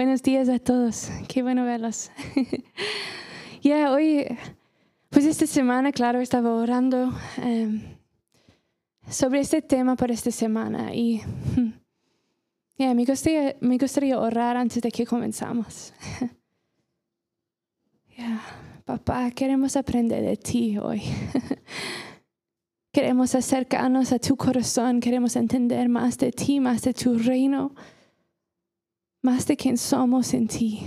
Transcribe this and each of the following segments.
Buenos días a todos. Qué bueno verlos. Ya, hoy, pues esta semana, claro, estaba orando em, sobre este tema para esta semana y ya, me, gustaría, me gustaría orar antes de que comenzamos. Ya, papá, queremos aprender de ti hoy. Queremos acercarnos a tu corazón, queremos entender más de ti, más de tu reino más de quien somos en ti.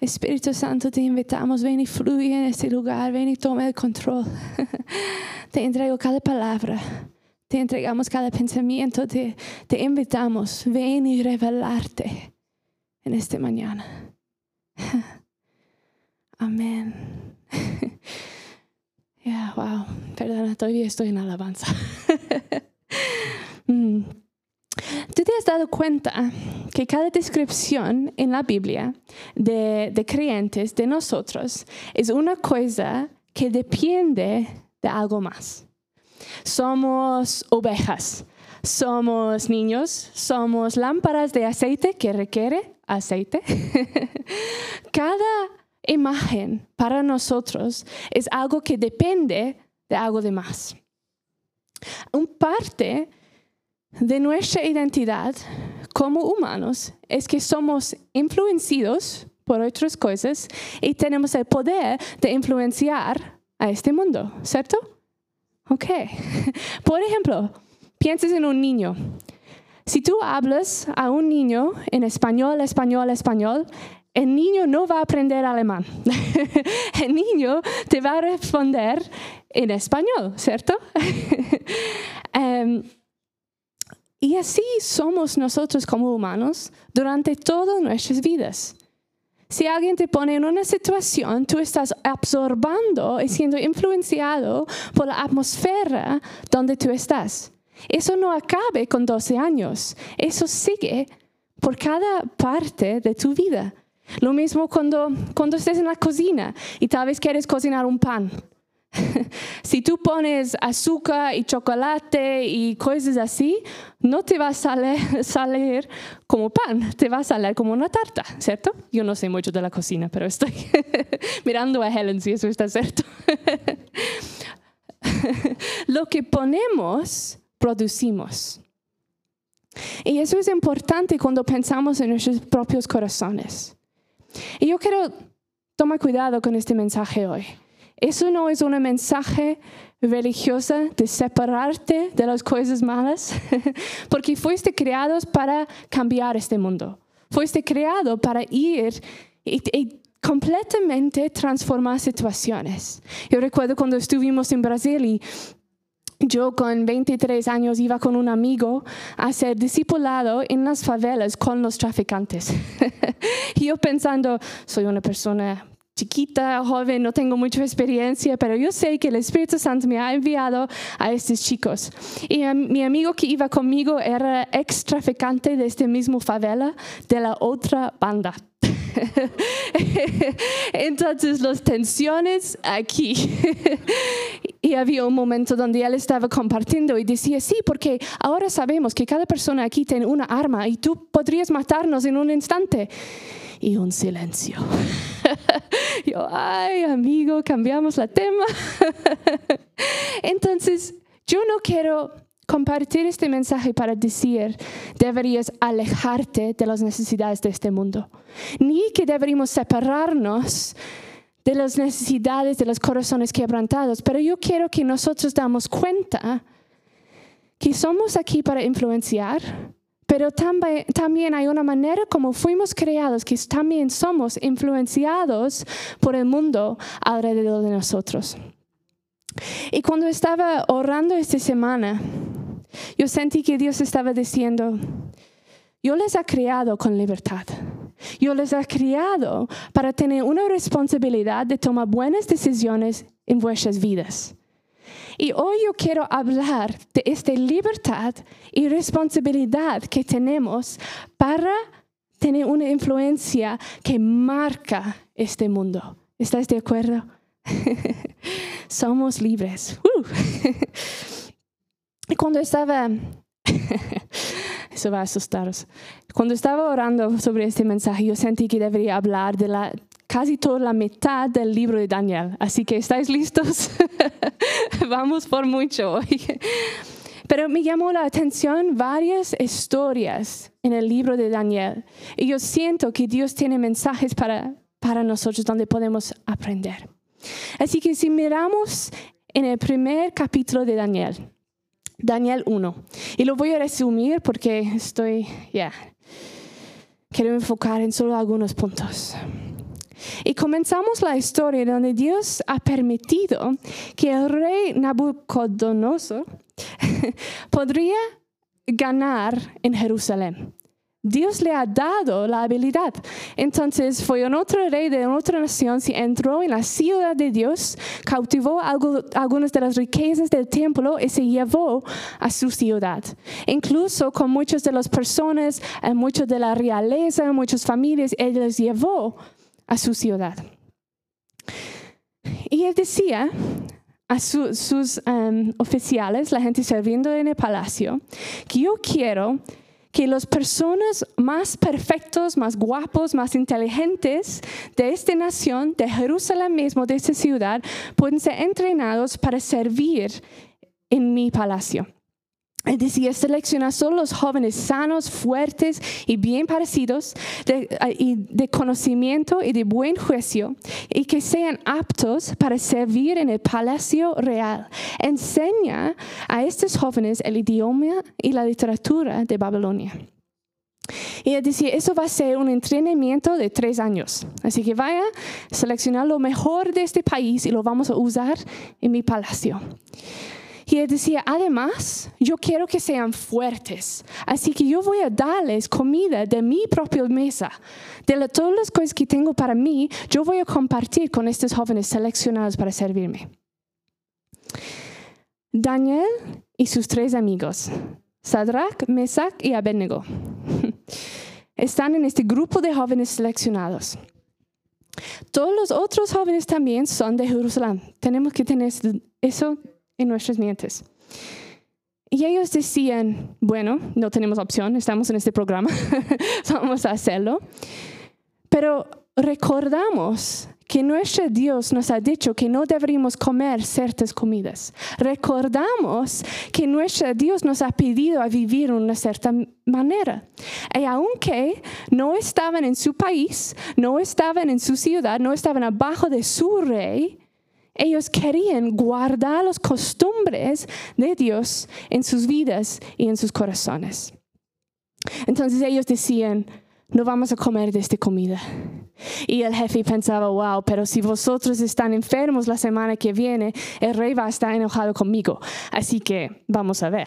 Espíritu Santo, te invitamos, ven y fluye en este lugar, ven y toma el control. te entrego cada palabra, te entregamos cada pensamiento, te, invitamos, ven y revelarte en esta mañana. Amén. Ya, wow, perdona, todavía estoy en alabanza. Mm. ¿Tú te has dado cuenta que cada descripción en la Biblia de, creyentes, de nosotros, es una cosa que depende de algo más? Somos ovejas, somos niños, somos lámparas de aceite que requiere aceite. cada imagen para nosotros es algo que depende de algo de más. Un parte de nuestra identidad como humanos es que somos influenciados por otras cosas y tenemos el poder de influenciar a este mundo, ¿cierto? Ok. Por ejemplo, pienses en un niño. Si tú hablas a un niño en español, español, español, el niño no va a aprender alemán. el niño te va a responder en español, ¿cierto? Em, y así somos nosotros como humanos durante todas nuestras vidas. Si alguien te pone en una situación, tú estás absorbando y siendo influenciado por la atmósfera donde tú estás. Eso no acabe con 12 años, eso sigue por cada parte de tu vida. Lo mismo cuando, cuando estés en la cocina y tal vez quieres cocinar un pan. si tú pones azúcar y chocolate y cosas así, no te va a salir, como pan, te va a salir como una tarta, ¿cierto? Yo no sé mucho de la cocina, pero estoy mirando a Helen si eso está cierto. Lo que ponemos, producimos. Y eso es importante cuando pensamos en nuestros propios corazones. Y yo quiero tomar cuidado con este mensaje hoy. Eso no es un mensaje religioso de separarte de las cosas malas, porque fuiste creados para cambiar este mundo. Fuiste creado para ir y, completamente transformar situaciones. Yo recuerdo cuando estuvimos en Brasil y yo con 23 años iba con un amigo a ser discipulado en las favelas con los traficantes. y yo pensando, soy una persona chiquita, joven, no tengo mucha experiencia, pero yo sé que el Espíritu Santo me ha enviado a estos chicos. Y mi amigo que iba conmigo era ex traficante de este mismo favela, de la otra banda. Entonces, las tensiones aquí. y había un momento donde él estaba compartiendo y decía, sí, porque ahora sabemos que cada persona aquí tiene una arma y tú podrías matarnos en un instante y un silencio. Yo, ay, amigo, cambiamos la tema. Entonces, yo no quiero compartir este mensaje para decir, deberías alejarte de las necesidades de este mundo, ni que deberíamos separarnos de las necesidades de los corazones quebrantados, pero yo quiero que nosotros damos cuenta que somos aquí para influenciar, pero también hay una manera como fuimos creados, que también somos influenciados por el mundo alrededor de nosotros. Y cuando estaba orando esta semana, yo sentí que Dios estaba diciendo, yo les he creado con libertad. Yo les he creado para tener una responsabilidad de tomar buenas decisiones en vuestras vidas. Y hoy yo quiero hablar de esta libertad y responsabilidad que tenemos para tener una influencia que marca este mundo. ¿Estás de acuerdo? Somos libres. Uh. cuando estaba Eso va a asustaros. Cuando estaba orando sobre este mensaje, yo sentí que debería hablar de la, casi toda la mitad del libro de Daniel. Así que, ¿estáis listos? Vamos por mucho hoy. Pero me llamó la atención varias historias en el libro de Daniel. Y yo siento que Dios tiene mensajes para, para nosotros donde podemos aprender. Así que si miramos en el primer capítulo de Daniel, Daniel 1, y lo voy a resumir porque estoy, ya, quiero enfocar en solo algunos puntos. Y comenzamos la historia donde Dios ha permitido que el rey Nabucodonosor podría ganar en Jerusalén. Dios le ha dado la habilidad. Entonces fue un otro rey de otra nación, se entró en la ciudad de Dios, cautivó algunas de las riquezas del templo y se llevó a su ciudad. Incluso con muchas de las personas, eh, muchos de la realeza, muchas familias, él les llevó a su ciudad. Y él decía a sus em, oficiales, la gente sirviendo en el palacio, que yo quiero que las personas más perfectos, más guapos, más inteligentes de esta nación, de Jerusalén mismo, de esta ciudad, pueden ser entrenados para servir en mi palacio. Es decir, selecciona solo los jóvenes sanos, fuertes y bien parecidos, de, y de conocimiento y de buen juicio, y que sean aptos para servir en el palacio real. Enseña a estos jóvenes el idioma y la literatura de Babilonia. Y él decía, eso va a ser un entrenamiento de tres años. Así que vaya, seleccionar lo mejor de este país y lo vamos a usar en mi palacio. Y él decía, además, yo quiero que sean fuertes. Así que yo voy a darles comida de mi propia mesa. De todas las cosas que tengo para mí, yo voy a compartir con estos jóvenes seleccionados para servirme. Daniel y sus tres amigos, Sadrach, Mesach y Abednego, están en este grupo de jóvenes seleccionados. Todos los otros jóvenes también son de Jerusalén. Tenemos que tener eso en nuestras mentes. Y ellos decían, bueno, no tenemos opción, estamos en este programa, vamos a hacerlo. Pero recordamos que nuestro Dios nos ha dicho que no deberíamos comer ciertas comidas. Recordamos que nuestro Dios nos ha pedido a vivir de una cierta manera. Y aunque no estaban en su país, no estaban en su ciudad, no estaban abajo de su rey, ellos querían guardar las costumbres de Dios en sus vidas y en sus corazones. Entonces ellos decían, no vamos a comer de esta comida. Y el jefe pensaba, wow, pero si vosotros están enfermos la semana que viene, el rey va a estar enojado conmigo. Así que vamos a ver.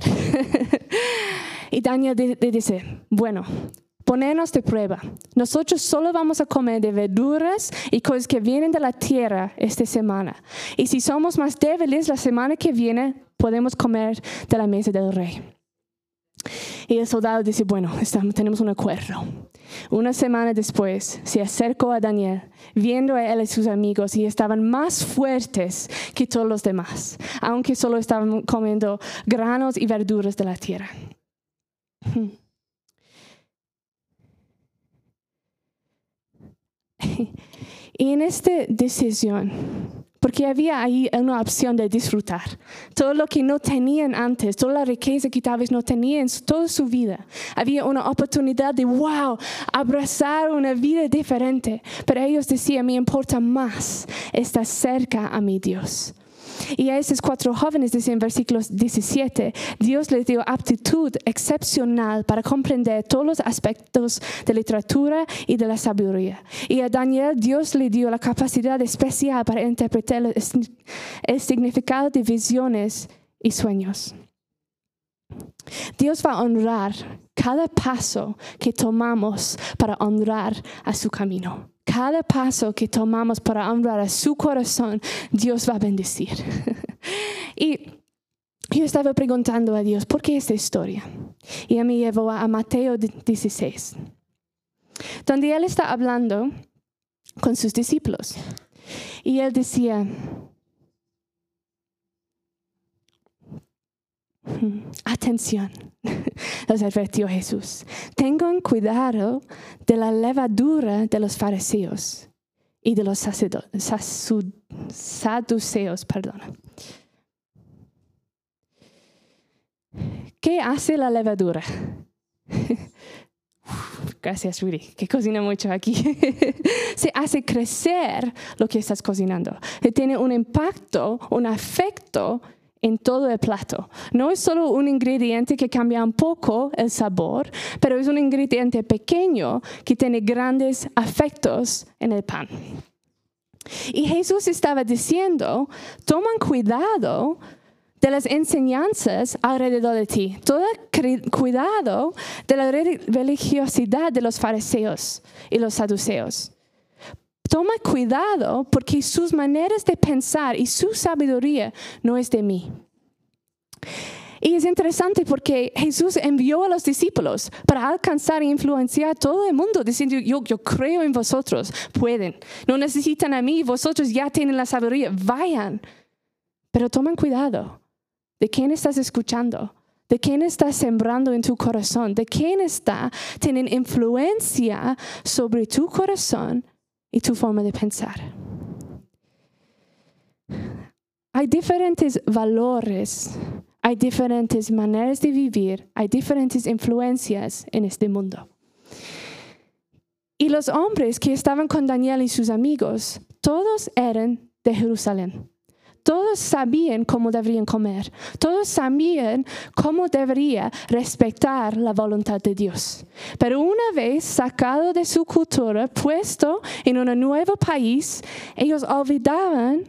y Daniel dice, bueno, ponernos de prueba. Nosotros solo vamos a comer de verduras y cosas que vienen de la tierra esta semana. Y si somos más débiles, la semana que viene podemos comer de la mesa del rey. Y el soldado dice, bueno, estamos, tenemos un acuerdo. Una semana después se acercó a Daniel, viendo a él y sus amigos, y estaban más fuertes que todos los demás, aunque solo estaban comiendo granos y verduras de la tierra. Y en esta decisión, porque había ahí una opción de disfrutar. Todo lo que no tenían antes, toda la riqueza que tal vez no tenían toda su vida. Había una oportunidad de, wow, abrazar una vida diferente. Pero ellos decían, me importa más estar cerca a mi Dios. Y a esos cuatro jóvenes, dice en versículos 17, Dios les dio aptitud excepcional para comprender todos los aspectos de literatura y de la sabiduría. Y a Daniel Dios le dio la capacidad especial para interpretar el significado de visiones y sueños. Dios va a honrar cada paso que tomamos para honrar a su camino cada paso que tomamos para honrar a su corazón, Dios va a bendecir. y yo estaba preguntando a Dios, ¿por qué esta historia? Y él me llevó a Mateo 16, donde él está hablando con sus discípulos. Y él decía, Atención, los advirtió Jesús. Tengan cuidado de la levadura de los fariseos y de los saduceos. Perdón. ¿Qué hace la levadura? Gracias, Rudy, que cocina mucho aquí. Se hace crecer lo que estás cocinando. Tiene un impacto, un efecto en todo el plato. No es solo un ingrediente que cambia un poco el sabor, pero es un ingrediente pequeño que tiene grandes efectos en el pan. Y Jesús estaba diciendo, toman cuidado de las enseñanzas alrededor de ti. Todo cuidado de la religiosidad de los fariseos y los saduceos. Toma cuidado porque sus maneras de pensar y su sabiduría no es de mí. Y es interesante porque Jesús envió a los discípulos para alcanzar e influenciar a todo el mundo, diciendo, yo, yo creo en vosotros, pueden, no necesitan a mí, vosotros ya tienen la sabiduría, vayan. Pero tomen cuidado de quién estás escuchando, de quién estás sembrando en tu corazón, de quién está teniendo influencia sobre tu corazón y tu forma de pensar. Hay diferentes valores, hay diferentes maneras de vivir, hay diferentes influencias en este mundo. Y los hombres que estaban con Daniel y sus amigos, todos eran de Jerusalén. Todos sabían cómo deberían comer. Todos sabían cómo debería respetar la voluntad de Dios. Pero una vez sacado de su cultura, puesto en un nuevo país, ellos olvidaban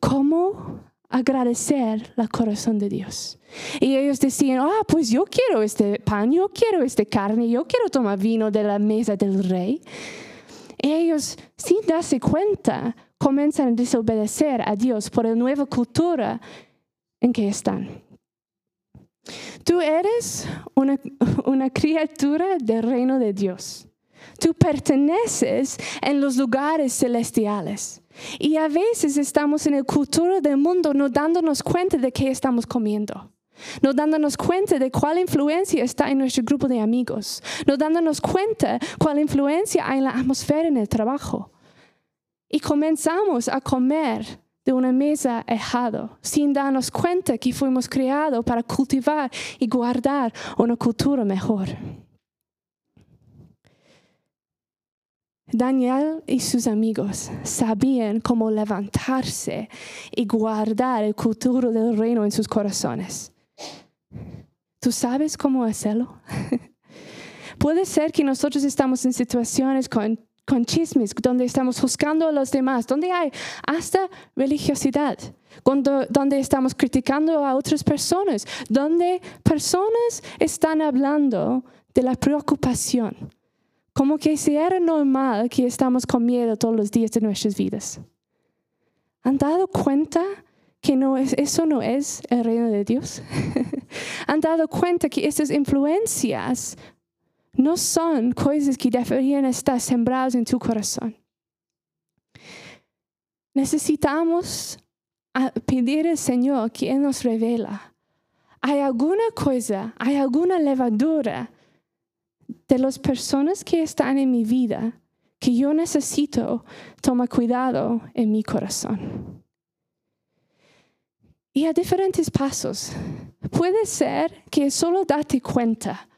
cómo agradecer el corazón de Dios. Y ellos decían, ah, pues yo quiero este pan, yo quiero este carne, yo quiero tomar vino de la mesa del rey. Ellos, sin darse cuenta, comienzan a desobedecer a Dios por la nueva cultura en que están. Tú eres una, una criatura del reino de Dios. Tú perteneces en los lugares celestiales. Y a veces estamos en la cultura del mundo no dándonos cuenta de qué estamos comiendo. No dándonos cuenta de cuál influencia está en nuestro grupo de amigos. No dándonos cuenta cuál influencia hay en la atmósfera en el trabajo. Y comenzamos a comer de una mesa ejado, sin darnos cuenta que fuimos creados para cultivar y guardar una cultura mejor. Daniel y sus amigos sabían cómo levantarse y guardar el cultura del reino en sus corazones. ¿Tú sabes cómo hacerlo? Puede ser que nosotros estamos en situaciones con con chismes, donde estamos juzgando a los demás, donde hay hasta religiosidad, cuando, donde estamos criticando a otras personas, donde personas están hablando de la preocupación, como que si era normal que estamos con miedo todos los días de nuestras vidas. ¿Han dado cuenta que no es, eso no es el reino de Dios? ¿Han dado cuenta que esas influencias no son cosas que deberían estar sembradas en tu corazón. Necesitamos pedir al Señor que Él nos revela. ¿Hay alguna cosa, hay alguna levadura de las personas que están en mi vida que yo necesito tomar cuidado en mi corazón? Y a diferentes pasos. Puede ser que solo date cuenta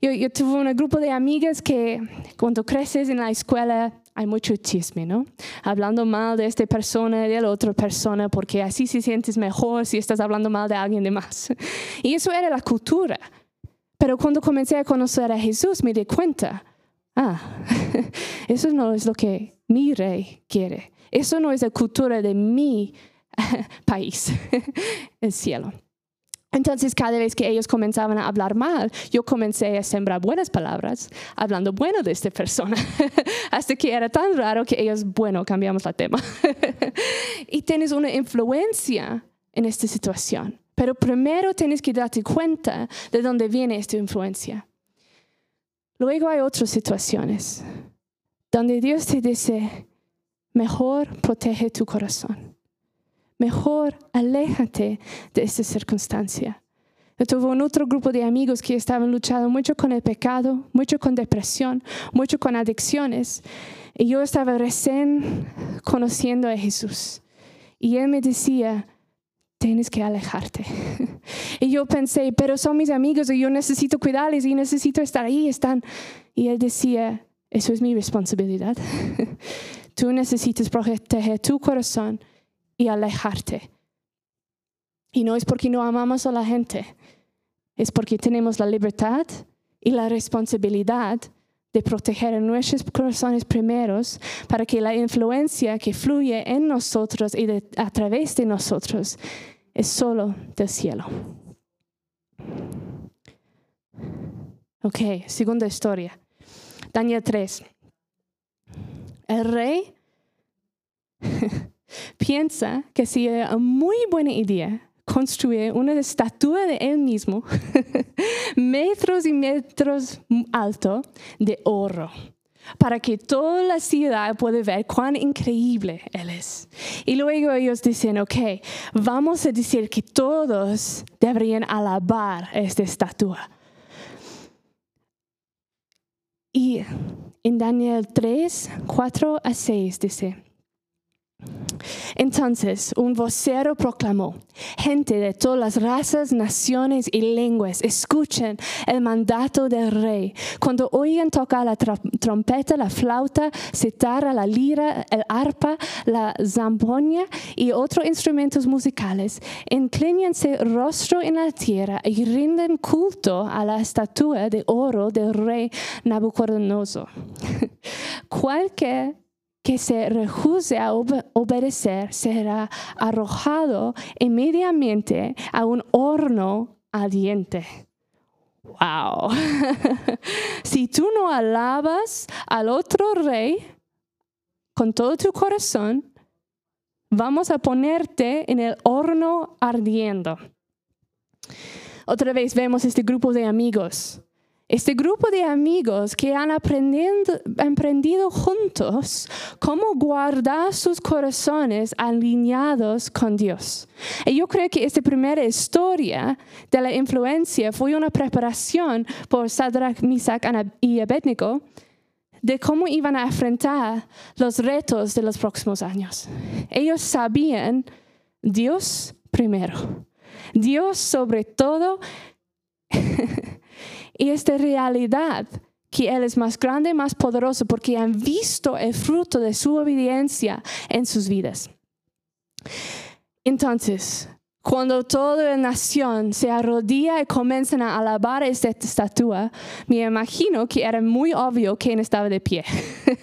yo, tuve un grupo de amigas que cuando creces en la escuela hay mucho chisme, ¿no? Hablando mal de esta persona de la otra persona, porque así se sientes mejor si estás hablando mal de alguien de más. Y eso era la cultura. Pero cuando comencé a conocer a Jesús, me di cuenta, ah, eso no es lo que mi rey quiere. Eso no es la cultura de mi país, el cielo. Entonces, cada vez que ellos comenzaban a hablar mal, yo comencé a sembrar buenas palabras, hablando bueno de esta persona, hasta que era tan raro que ellos, bueno, cambiamos la tema. y tienes una influencia en esta situación, pero primero tienes que darte cuenta de dónde viene esta influencia. Luego hay otras situaciones donde Dios te dice, mejor protege tu corazón mejor aléjate de esta circunstancia. Yo tuve un otro grupo de amigos que estaban luchando mucho con el pecado, mucho con depresión, mucho con adicciones. Y yo estaba recién conociendo a Jesús. Y él me decía, tienes que alejarte. y yo pensé, pero son mis amigos y yo necesito cuidarles y necesito estar ahí. Están. Y él decía, eso es mi responsabilidad. Tú necesitas proteger tu corazón y alejarte. Y no es porque no amamos a la gente, es porque tenemos la libertad y la responsabilidad de proteger nuestros corazones primeros para que la influencia que fluye en nosotros y a través de nosotros es solo del cielo. Ok, segunda historia. Daniel 3. El rey piensa que sería una muy buena idea construir una estatua de él mismo, metros y metros alto, de oro, para que toda la ciudad pueda ver cuán increíble él es. Y luego ellos dicen, ok, vamos a decir que todos deberían alabar esta estatua. Y en Daniel 3, 4 a 6 dice, entonces un vocero proclamó, gente de todas las razas, naciones y lenguas, escuchen el mandato del rey. Cuando oigan tocar la trompeta, la flauta, citarra, la lira, el arpa, la zampoña y otros instrumentos musicales, inclínense rostro en la tierra y rinden culto a la estatua de oro del rey Nabucodonosor. Cualquier que se rehúse a obedecer será arrojado inmediatamente a un horno ardiente. Wow. si tú no alabas al otro rey con todo tu corazón, vamos a ponerte en el horno ardiendo. Otra vez vemos este grupo de amigos este grupo de amigos que han aprendido juntos cómo guardar sus corazones alineados con Dios. Y yo creo que esta primera historia de la influencia fue una preparación por Sadrach, Misach y Abednego de cómo iban a enfrentar los retos de los próximos años. Ellos sabían Dios primero, Dios sobre todo. Y esta realidad que Él es más grande y más poderoso porque han visto el fruto de su obediencia en sus vidas. Entonces, cuando toda la nación se arrodilla y comienzan a alabar esta estatua, me imagino que era muy obvio quién estaba de pie.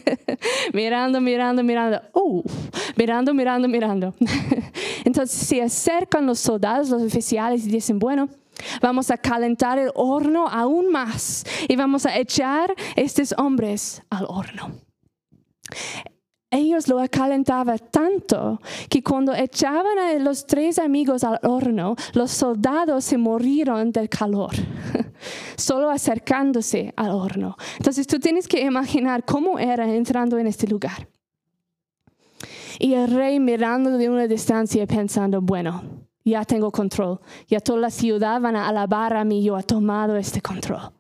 mirando, mirando, mirando. Uh, mirando, mirando, mirando. Entonces se acercan los soldados, los oficiales y dicen, bueno, Vamos a calentar el horno aún más y vamos a echar estos hombres al horno. Ellos lo calentaban tanto que cuando echaban a los tres amigos al horno, los soldados se murieron del calor, solo acercándose al horno. Entonces tú tienes que imaginar cómo era entrando en este lugar. Y el rey mirando de una distancia pensando, bueno, ya tengo control. Ya toda la ciudad van a alabar a mí. Yo he tomado este control.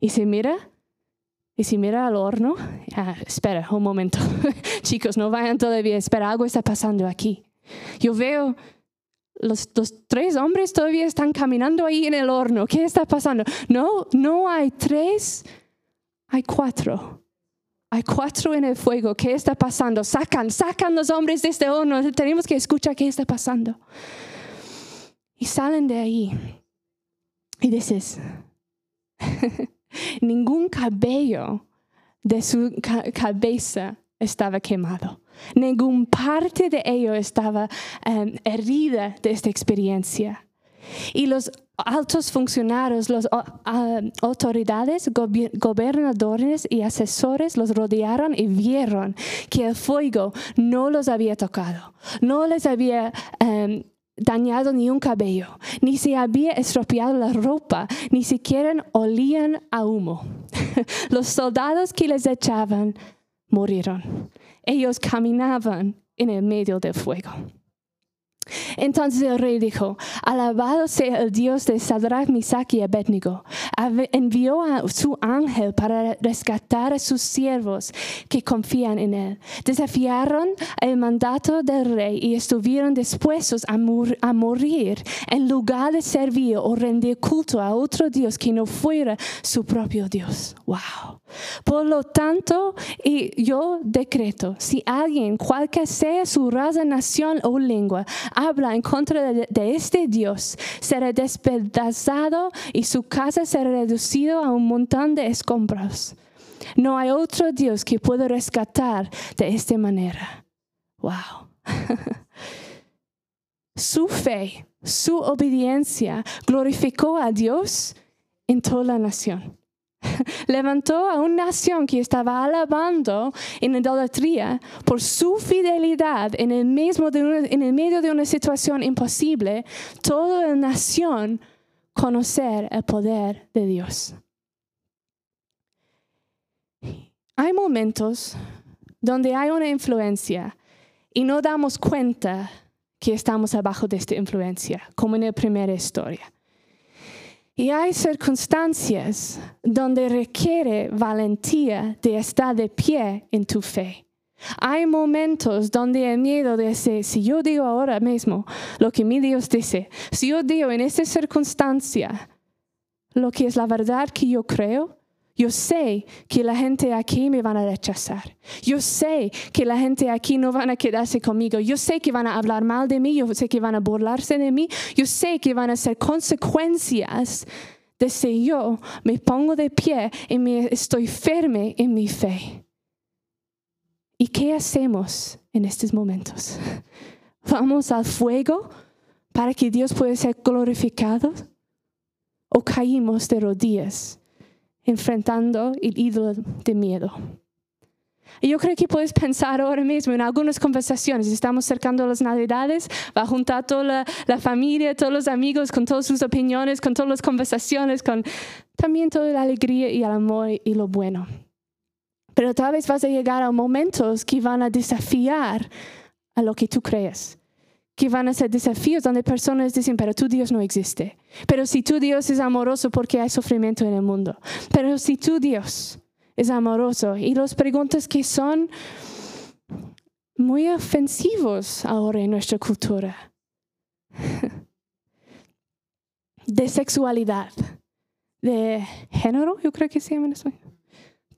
Y si mira, y si mira al horno, espera un momento. Chicos, no vayan todavía. Espera, algo está pasando aquí. Yo veo los, los, tres hombres todavía están caminando ahí en el horno. ¿Qué está pasando? No, no hay tres, hay cuatro. Hay cuatro en el fuego. ¿Qué está pasando? Sacan, sacan los hombres de este horno. Tenemos que escuchar qué está pasando. Y salen de ahí y dices, ningún cabello de su cabeza estaba quemado. Ningún parte de ello estaba em, herida de esta experiencia. Y los altos funcionarios, las autoridades, gobernadores y asesores los rodearon y vieron que el fuego no los había tocado, no les había em, dañado ni un cabello, ni se había estropeado la ropa, ni siquiera olían a humo. Los soldados que les echaban murieron. Ellos caminaban en el medio del fuego. Entonces el rey dijo, alabado sea el Dios de Sadrach, Misach y Abednego. Envió a su ángel para rescatar a sus siervos que confían en él. Desafiaron el mandato del rey y estuvieron dispuestos a, a morir en lugar de servir o rendir culto a otro Dios que no fuera su propio Dios. Wow. Por lo tanto, y yo decreto, si alguien, cualquiera sea su raza, nación o lengua, habla en contra de, este Dios, será despedazado y su casa será reducido a un montón de escombros. No hay otro Dios que pueda rescatar de esta manera. Wow. su fe, su obediencia glorificó a Dios en toda la nación. levantó a una nación que estaba alabando en idolatría por su fidelidad en el, mismo en el medio de una situación imposible, toda la nación conocer el poder de Dios. Hay momentos donde hay una influencia y no damos cuenta que estamos abajo de esta influencia, como en la primera historia. Y hay circunstancias donde requiere valentía de estar de pie en tu fe. Hay momentos donde el miedo de decir, si yo digo ahora mismo lo que mi Dios dice, si yo digo en esta circunstancia lo que es la verdad que yo creo, yo sé que la gente aquí me van a rechazar. Yo sé que la gente aquí no van a quedarse conmigo. Yo sé que van a hablar mal de mí. Yo sé que van a burlarse de mí. Yo sé que van a ser consecuencias de si yo me pongo de pie y me estoy firme en mi fe. ¿Y qué hacemos en estos momentos? ¿Vamos al fuego para que Dios pueda ser glorificado? ¿O caímos de rodillas? Enfrentando el ídolo de miedo. Y yo creo que puedes pensar ahora mismo en algunas conversaciones. Estamos cercando las Navidades, va a juntar toda la, la, familia, todos los amigos, con todas sus opiniones, con todas las conversaciones, con también toda la alegría y el amor y lo bueno. Pero tal vez vas a llegar a momentos que van a desafiar a lo que tú crees que van a ser desafíos donde personas dicen, pero tu Dios no existe. Pero si tu Dios es amoroso, porque hay sufrimiento en el mundo? Pero si tu Dios es amoroso, y las preguntas que son muy ofensivos ahora en nuestra cultura, de sexualidad, de género, yo creo que se llaman eso.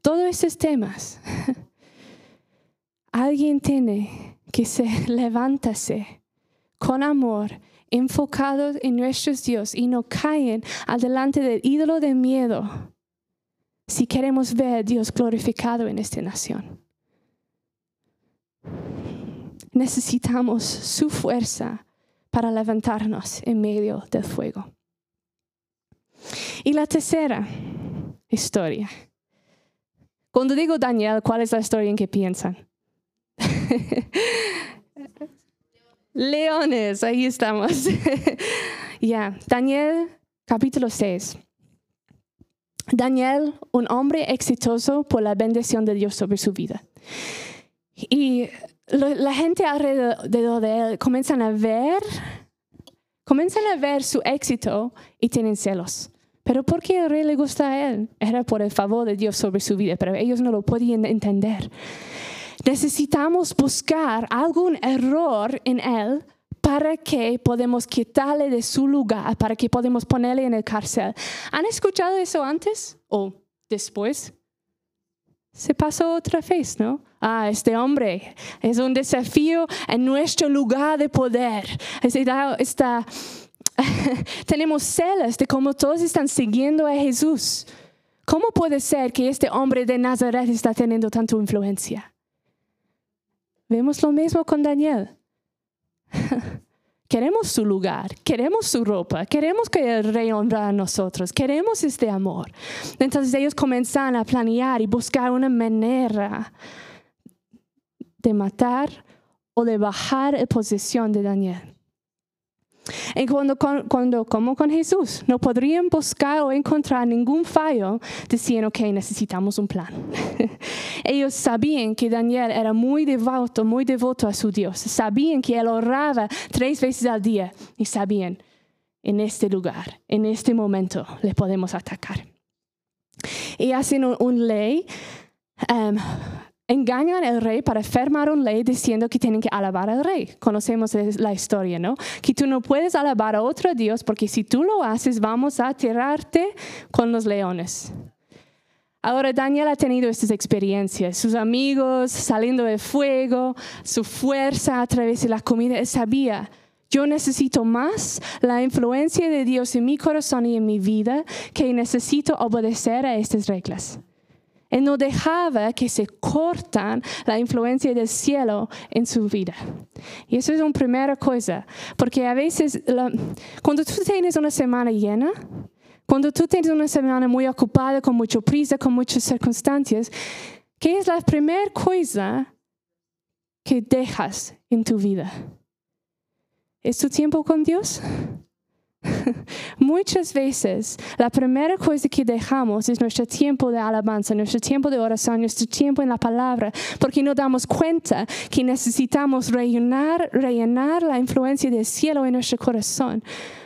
Todos esos temas. Alguien tiene que se levántase con amor, enfocados en nuestro Dios y no caen adelante del ídolo de miedo si queremos ver a Dios glorificado en esta nación. Necesitamos su fuerza para levantarnos en medio del fuego. Y la tercera historia. Cuando digo Daniel, ¿cuál es la historia en que piensan? Leones, ahí estamos. ya, Daniel capítulo 6. Daniel, un hombre exitoso por la bendición de Dios sobre su vida. Y la gente alrededor de él comienzan a ver, comienzan a ver su éxito y tienen celos. Pero ¿por qué el rey le gusta a él? Era por el favor de Dios sobre su vida, pero ellos no lo podían entender. Necesitamos buscar algún error en él para que podamos quitarle de su lugar, para que podamos ponerle en el cárcel. ¿Han escuchado eso antes o después? Se pasó otra vez, ¿no? Ah, este hombre es un desafío en nuestro lugar de poder. Está, tenemos celos de cómo todos están siguiendo a Jesús. ¿Cómo puede ser que este hombre de Nazaret está teniendo tanta influencia? Vemos lo mismo con Daniel. queremos su lugar, queremos su ropa, queremos que el rey honra a nosotros, queremos este amor. Entonces ellos comienzan a planear y buscar una manera de matar o de bajar la posición de Daniel. Y cuando, cuando como con Jesús, no podrían buscar o encontrar ningún fallo diciendo que necesitamos un plan. Ellos sabían que Daniel era muy devoto, muy devoto a su Dios. Sabían que él oraba tres veces al día y sabían, en este lugar, en este momento, le podemos atacar. Y hacen un, ley um, engañan al rey para firmar una ley diciendo que tienen que alabar al rey. Conocemos la historia, ¿no? Que tú no puedes alabar a otro Dios porque si tú lo haces vamos a tirarte con los leones. Ahora Daniel ha tenido estas experiencias, sus amigos saliendo del fuego, su fuerza a través de la comida, él sabía, yo necesito más la influencia de Dios en mi corazón y en mi vida que necesito obedecer a estas reglas. Él no dejaba que se cortan la influencia del cielo en su vida. Y eso es una primera cosa, porque a veces cuando tú tienes una semana llena, cuando tú tienes una semana muy ocupada, con mucha prisa, con muchas circunstancias, ¿qué es la primera cosa que dejas en tu vida? ¿Es tu tiempo con Dios? Muchas veces la primera cosa que dejamos es nuestro tiempo de alabanza, nuestro tiempo de oración, nuestro tiempo en la palabra, porque no damos cuenta que necesitamos rellenar, rellenar la influencia del cielo en nuestro corazón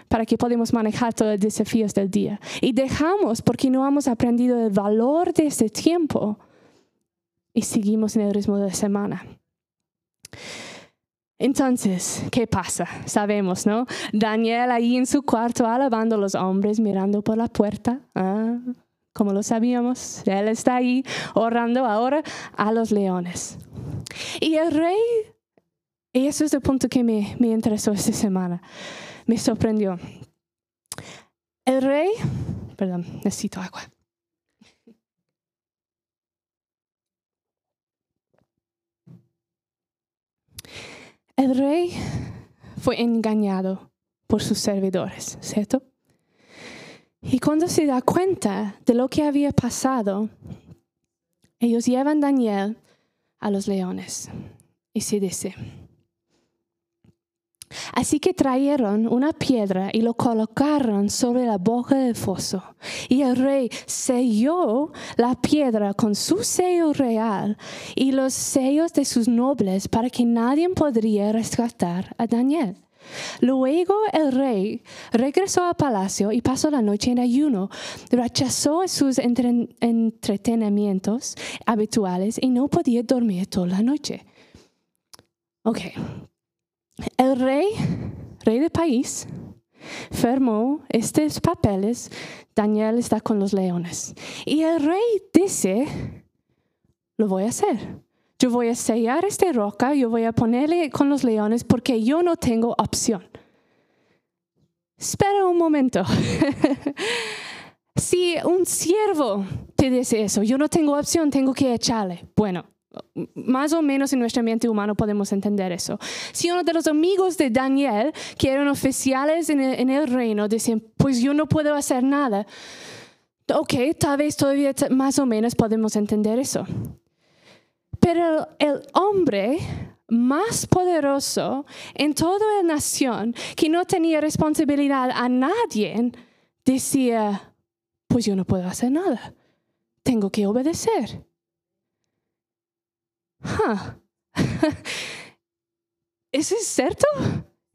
para que podamos manejar todos los desafíos del día. Y dejamos porque no hemos aprendido el valor de ese tiempo y seguimos en el ritmo de la semana. Entonces, ¿qué pasa? Sabemos, ¿no? Daniel ahí en su cuarto alabando a los hombres, mirando por la puerta. Ah, como lo sabíamos, él está ahí orando ahora a los leones. Y el rey, y eso es el punto que me, me interesó esta semana, me sorprendió. El rey, perdón, necesito agua. El rey fue engañado por sus servidores, ¿cierto? Y cuando se da cuenta de lo que había pasado, ellos llevan a Daniel a los leones y se dice, Así que trajeron una piedra y lo colocaron sobre la boca del foso. Y el rey selló la piedra con su sello real y los sellos de sus nobles para que nadie podría rescatar a Daniel. Luego el rey regresó al palacio y pasó la noche en ayuno. Rechazó sus entretenimientos habituales y no podía dormir toda la noche. Ok, el rey, rey del país, firmó estos papeles, Daniel está con los leones. Y el rey dice, lo voy a hacer. Yo voy a sellar esta roca, yo voy a ponerle con los leones porque yo no tengo opción. Espera un momento. si un siervo te dice eso, yo no tengo opción, tengo que echarle. Bueno, más o menos en nuestra mente humana podemos entender eso. Si uno de los amigos de Daniel, que eran oficiales en el, reino, dicen, pues yo no puedo hacer nada, ok, tal vez todavía más o menos podemos entender eso. Pero el hombre más poderoso en toda la nación, que no tenía responsabilidad a nadie, decía, pues yo no puedo hacer nada, tengo que obedecer. ¿Eso es cierto?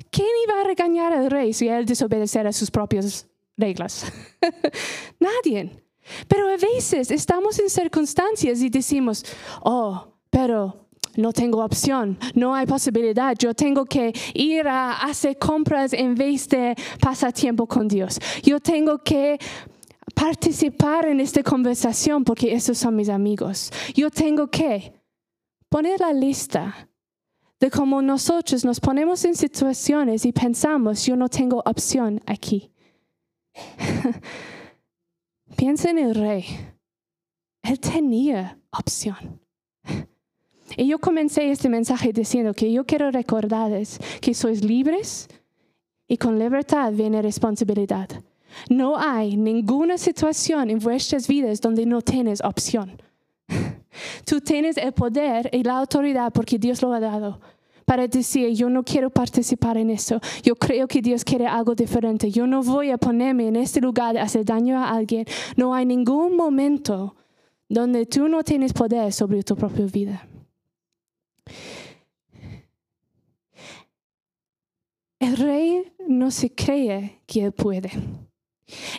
¿Quién iba a regañar al rey si él desobedeciera sus propias reglas? Nadie. Pero a veces estamos en circunstancias y decimos, oh, pero no tengo opción, no hay posibilidad, yo tengo que ir a hacer compras en vez de pasar tiempo con Dios. Yo tengo que participar en esta conversación porque esos son mis amigos. Yo tengo que poner la lista de cómo nosotros nos ponemos en situaciones y pensamos, yo no tengo opción aquí. Piensa en el rey. Él tenía opción. Y yo comencé este mensaje diciendo que yo quiero recordarles que sois libres y con libertad viene responsabilidad. No hay ninguna situación en vuestras vidas donde no tienes opción. Tú tienes el poder y la autoridad porque Dios lo ha dado. para decir, yo no quiero participar en eso, yo creo que Dios quiere algo diferente, yo no voy a ponerme en este lugar de hacer daño a alguien. No hay ningún momento donde tú no tienes poder sobre tu propia vida. El rey no se cree que él puede.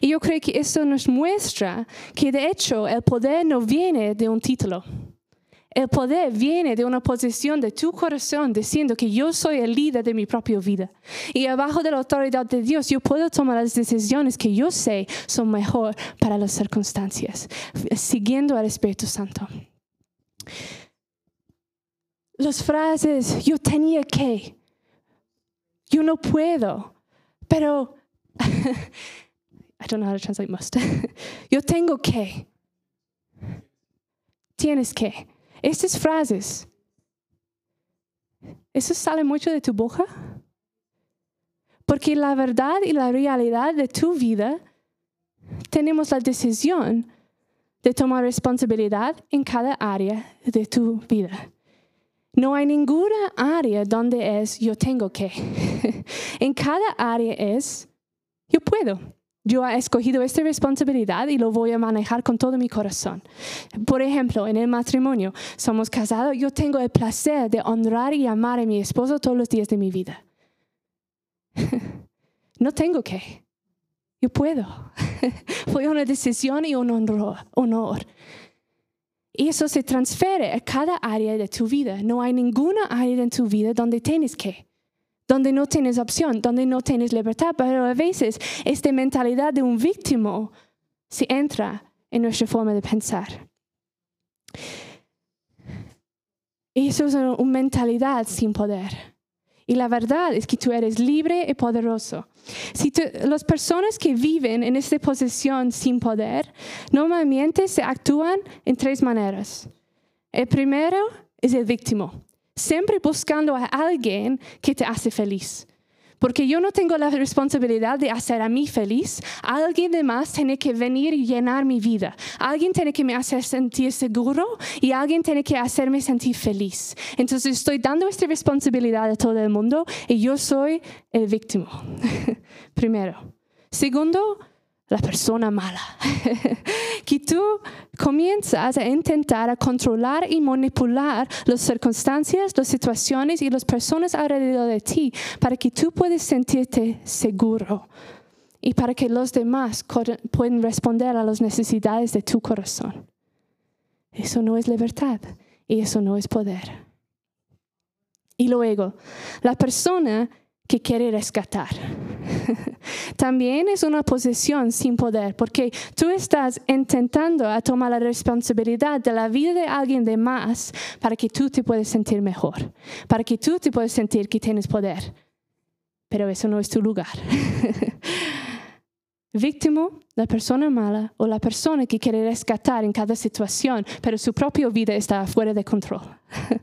Y yo creo que eso nos muestra que de hecho el poder no viene de un título. El poder viene de una posición de tu corazón diciendo que yo soy el líder de mi propia vida. Y abajo de la autoridad de Dios yo puedo tomar las decisiones que yo sé son mejor para las circunstancias, siguiendo al Espíritu Santo. Las frases, yo tenía que, yo no puedo, pero, I don't know how to translate must. yo tengo que, tienes que. Estas frases, ¿eso sale mucho de tu boca? Porque la verdad y la realidad de tu vida, tenemos la decisión de tomar responsabilidad en cada área de tu vida. No hay ninguna área donde es yo tengo que. en cada área es yo puedo yo he escogido esta responsabilidad y lo voy a manejar con todo mi corazón. Por ejemplo, en el matrimonio, somos casados, yo tengo el placer de honrar y amar a mi esposo todos los días de mi vida. no tengo que. Yo puedo. Fue una decisión y un honor. Y eso se transfiere a cada área de tu vida. No hay ninguna área en tu vida donde tienes que donde no tienes opción, donde no tienes libertad, pero a veces esta mentalidad de un víctima se entra en nuestra forma de pensar. Y eso es una mentalidad sin poder. Y la verdad es que tú eres libre y poderoso. Si las personas que viven en esta posición sin poder, normalmente se actúan en tres maneras. El primero es el víctima siempre buscando a alguien que te hace feliz. Porque yo no tengo la responsabilidad de hacer a mí feliz. Alguien más tiene que venir y llenar mi vida. Alguien tiene que me hacer sentir seguro y alguien tiene que hacerme sentir feliz. Entonces estoy dando esta responsabilidad a todo el mundo y yo soy el víctima. Primero. Segundo, la persona mala. que tú comienzas a intentar a controlar y manipular las circunstancias, las situaciones y las personas alrededor de ti para que tú puedas sentirte seguro y para que los demás puedan responder a las necesidades de tu corazón. Eso no es libertad y eso no es poder. Y luego, la persona que quiere rescatar. También es una posición sin poder, porque tú estás intentando a tomar la responsabilidad de la vida de alguien de más para que tú te puedas sentir mejor, para que tú te puedas sentir que tienes poder. Pero eso no es tu lugar. Víctima, la persona mala o la persona que quiere rescatar en cada situación, pero su propia vida está fuera de control.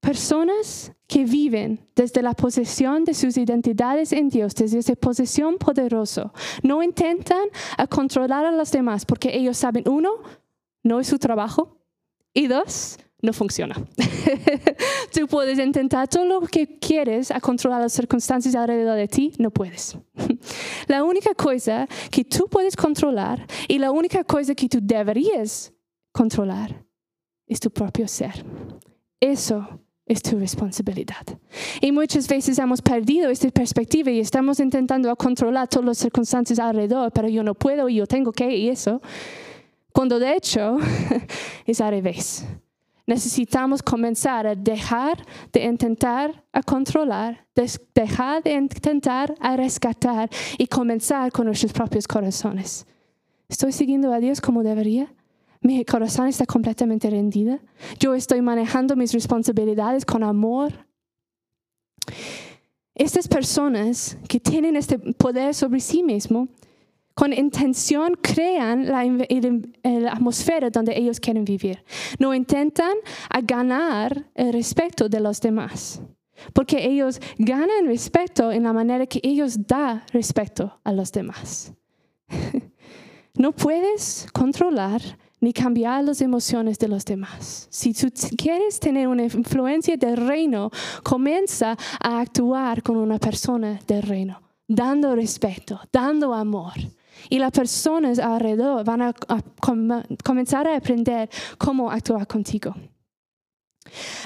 Personas que viven desde la posesión de sus identidades en Dios, desde esa posesión poderosa, no intentan a controlar a los demás porque ellos saben, uno, no es su trabajo y dos, no funciona. Tú puedes intentar todo lo que quieres a controlar las circunstancias alrededor de ti, no puedes. la única cosa que tú puedes controlar y la única cosa que tú deberías controlar es tu propio ser. Eso es tu responsabilidad. Y muchas veces hemos perdido esta perspectiva y estamos intentando controlar todas las circunstancias alrededor, pero yo no puedo y yo tengo que y eso. Cuando de hecho es al revés. Necesitamos comenzar a dejar de intentar a controlar, dejar de intentar a rescatar y comenzar con nuestros propios corazones. ¿Estoy siguiendo a Dios como debería? Mi corazón está completamente rendido. Yo estoy manejando mis responsabilidades con amor. Estas personas que tienen este poder sobre sí mismo, con intención crean la, la, atmósfera donde ellos quieren vivir. No intentan a ganar el respeto de los demás, porque ellos ganan respeto en la manera que ellos dan respeto a los demás. no puedes controlar ni cambiar las emociones de los demás. Si tú quieres tener una influencia del reino, comienza a actuar con una persona del reino, dando respeto, dando amor. Y las personas alrededor van a, comenzar a aprender cómo actuar contigo.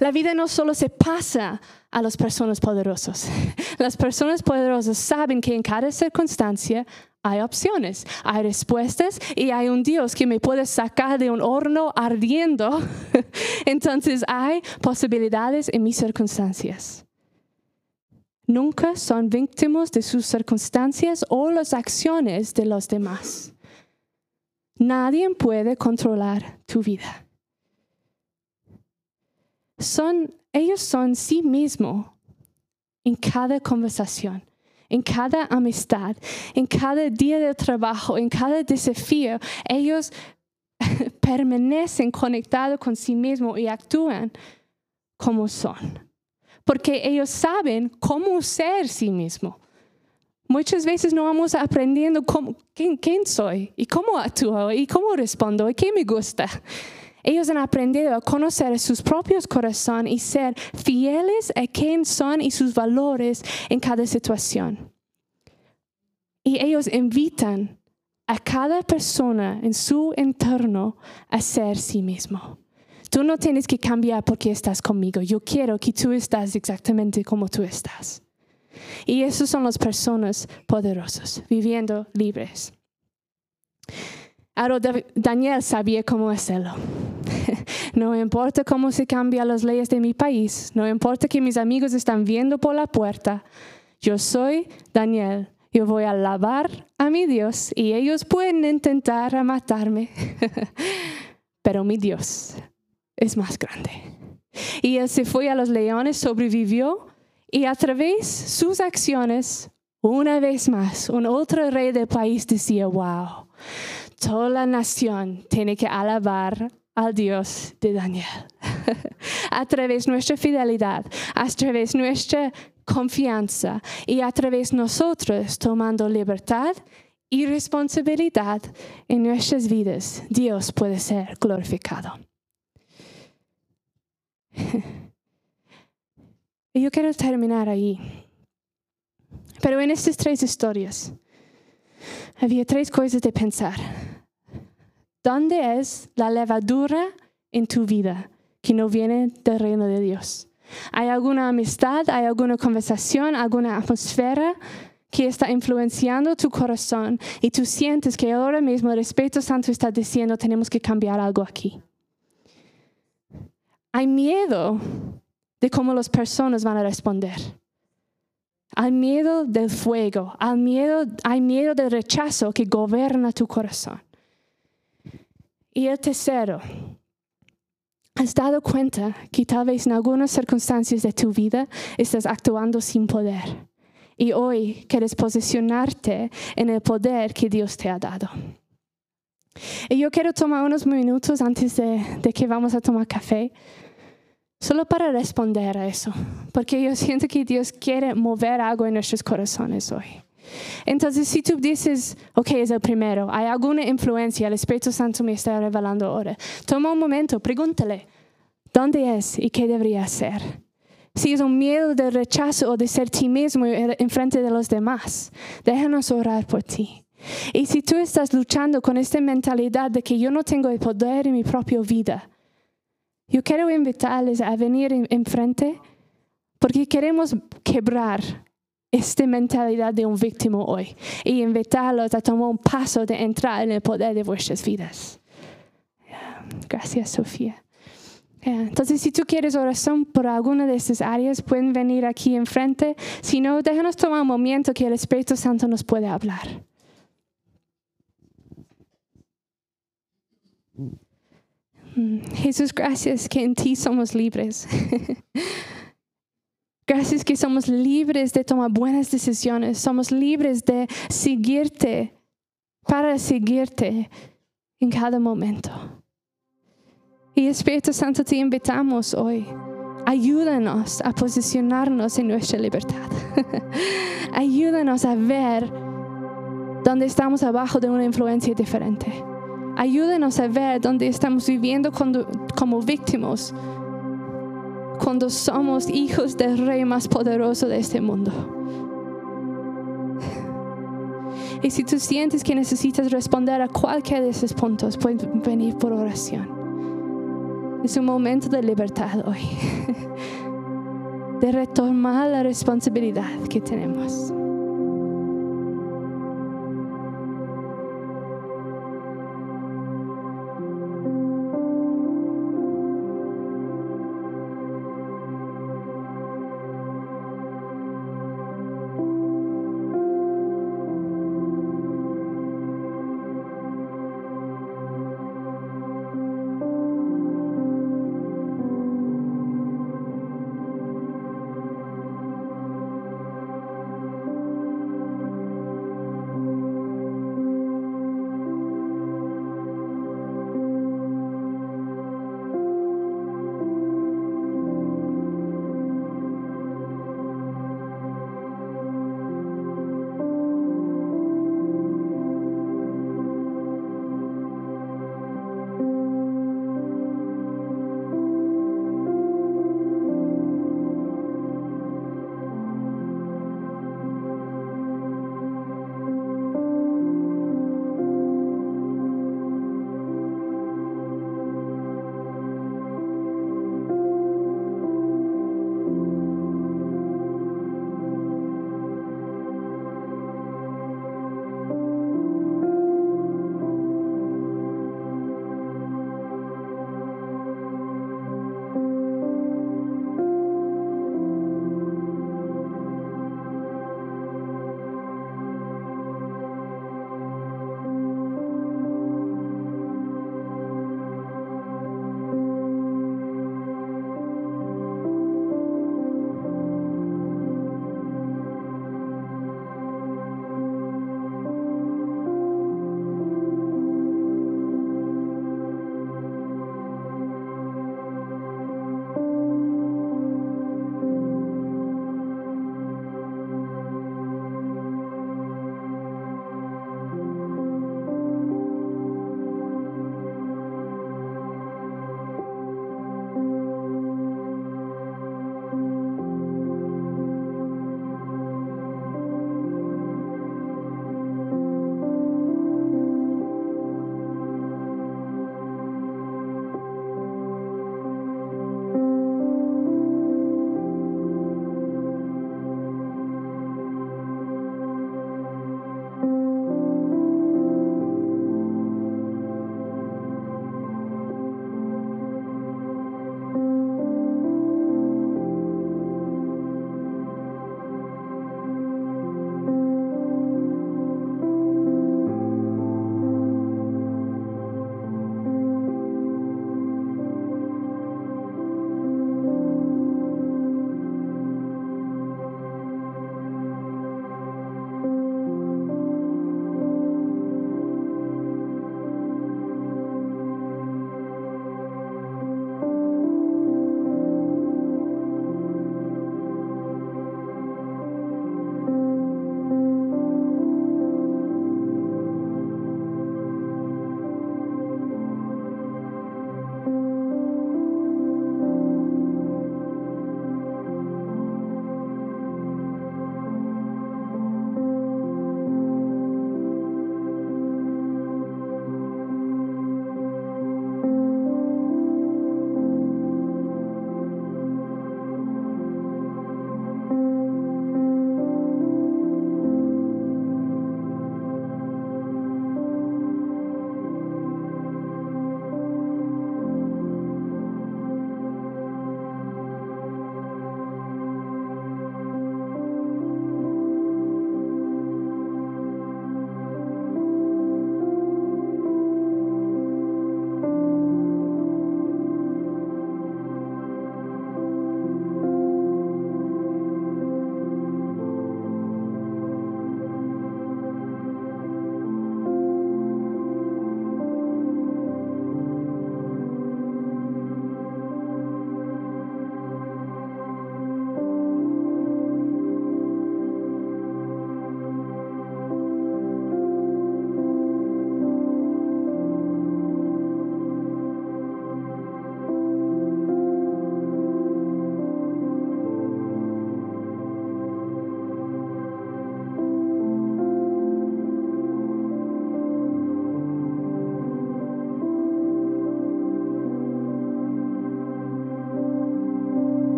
La vida no solo se pasa a las personas poderosas. Las personas poderosas saben que en cada circunstancia hay opciones, hay respuestas y hay un Dios que me puede sacar de un horno ardiendo. Entonces hay posibilidades en mis circunstancias. Nunca son víctimas de sus circunstancias o las acciones de los demás. Nadie puede controlar tu vida. Son, ellos son sí mismos en cada conversación en cada amistad, en cada día de trabajo, en cada desafío, ellos permanecen conectados con sí mismos y actúan como son. Porque ellos saben cómo ser sí mismo. Muchas veces no vamos aprendiendo quién, quién soy y cómo actúo y cómo respondo y qué me gusta. Ellos han aprendido a conocer sus propios corazones y ser fieles a quién son y sus valores en cada situación. Y ellos invitan a cada persona en su entorno a ser sí mismo. Tú no tienes que cambiar porque estás conmigo. Yo quiero que tú estás exactamente como tú estás. Y esas son las personas poderosas, viviendo libres. Ahora Daniel sabía cómo hacerlo. No importa cómo se cambian las leyes de mi país, no importa que mis amigos están viendo por la puerta, yo soy Daniel. Yo voy a alabar a mi Dios y ellos pueden intentar matarme, pero mi Dios es más grande. Y él se fue a los leones, sobrevivió y a través de sus acciones, una vez más, un otro rey del país decía, wow, toda la nación tiene que alabar al Dios de Daniel. a través de nuestra fidelidad, a través de nuestra confianza y a través de nosotros tomando libertad y responsabilidad en nuestras vidas, Dios puede ser glorificado. Y yo quiero terminar ahí. Pero en estas tres historias había tres cosas de pensar. ¿Dónde es la levadura en tu vida que no viene del reino de Dios? ¿Hay alguna amistad, hay alguna conversación, alguna atmósfera que está influenciando tu corazón y tú sientes que ahora mismo el Espíritu Santo está diciendo tenemos que cambiar algo aquí? Hay miedo de cómo las personas van a responder. Hay miedo del fuego, hay miedo, hay miedo del rechazo que gobierna tu corazón. Y el tercero, ¿Has dado cuenta que tal vez en algunas circunstancias de tu vida estás actuando sin poder? Y hoy quieres posicionarte en el poder que Dios te ha dado. Y yo quiero tomar unos minutos antes de, que vamos a tomar café, solo para responder a eso, porque yo siento que Dios quiere mover algo en nuestros corazones hoy. Entonces, si tú dices, ok, es el primero, hay alguna influencia, el Espíritu Santo me está revelando ahora, toma un momento, pregúntale, ¿dónde es y qué debería hacer? Si es un miedo de rechazo o de ser ti mismo en frente de los demás, déjanos orar por ti. Y si tú estás luchando con esta mentalidad de que yo no tengo el poder en mi propia vida, yo quiero invitarles a venir enfrente porque queremos quebrar esta mentalidad de un víctima hoy y invitarlos a tomar un paso de entrar en el poder de vuestras vidas. Gracias, Sofía. Entonces, si tú quieres oración por alguna de estas áreas, pueden venir aquí enfrente. Si no, déjanos tomar un momento que el Espíritu Santo nos puede hablar. Mm, Jesús, gracias que en ti somos libres. Gracias que somos libres de tomar buenas decisiones, somos libres de seguirte para seguirte en cada momento. Y Espíritu Santo, te invitamos hoy. Ayúdanos a posicionarnos en nuestra libertad. Ayúdanos a ver dónde estamos abajo de una influencia diferente. Ayúdenos a ver dónde estamos viviendo como víctimas, cuando somos hijos del rey más poderoso de este mundo. Y si tú sientes que necesitas responder a cualquiera de esos puntos, puedes venir por oración. Es un momento de libertad hoy, de retomar la responsabilidad que tenemos.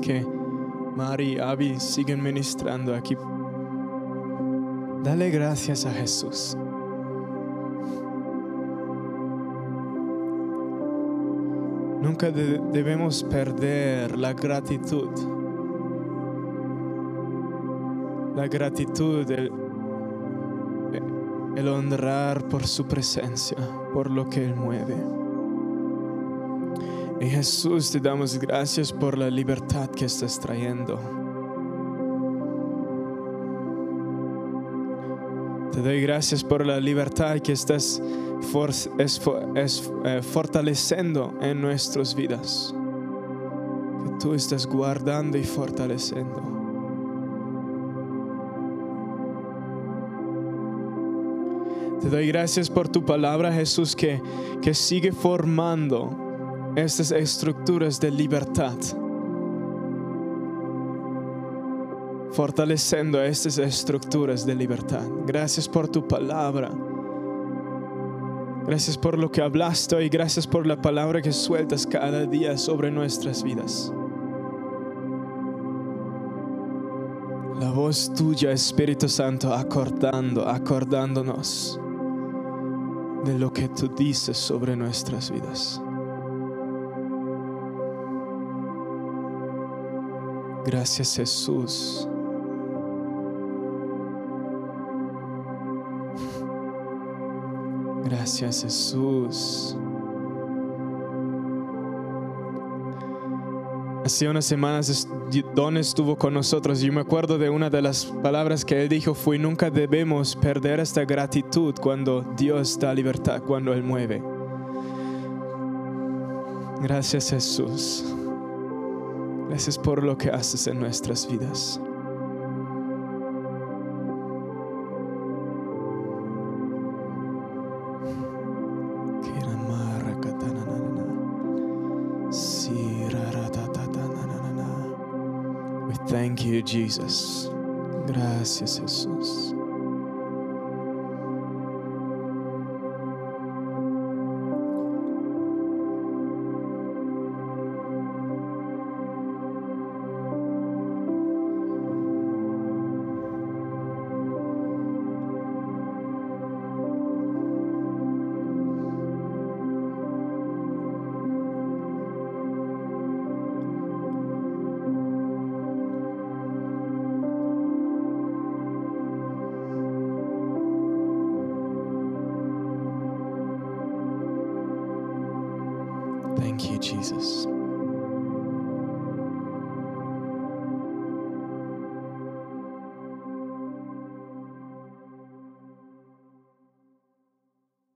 Que Mari y Abby siguen ministrando aquí. Dale gracias a Jesús. Nunca de- debemos perder la gratitud. La gratitud, el, el honrar por su presencia, por lo que Él mueve. Y Jesús, te damos gracias por la libertad que estás trayendo. Te doy gracias por la libertad que estás eh, fortaleciendo en nuestras vidas. Que tú estás guardando y fortaleciendo. Te doy gracias por tu palabra, Jesús, que, que sigue formando estas estructuras de libertad. Fortaleciendo estas estructuras de libertad. Gracias por tu palabra. Gracias por lo que hablaste y gracias por la palabra que sueltas cada día sobre nuestras vidas. La voz tuya, Espíritu Santo, acordando, acordándonos de lo que tú dices sobre nuestras vidas. Gracias Jesús. Gracias Jesús. Hace unas semanas Don estuvo con nosotros y yo me acuerdo de una de las palabras que él dijo fue nunca debemos perder esta gratitud cuando Dios da libertad, cuando Él mueve. Gracias Jesús. Gracias por lo que haces en nuestras vidas. We thank you, Jesus. Gracias, Jesús.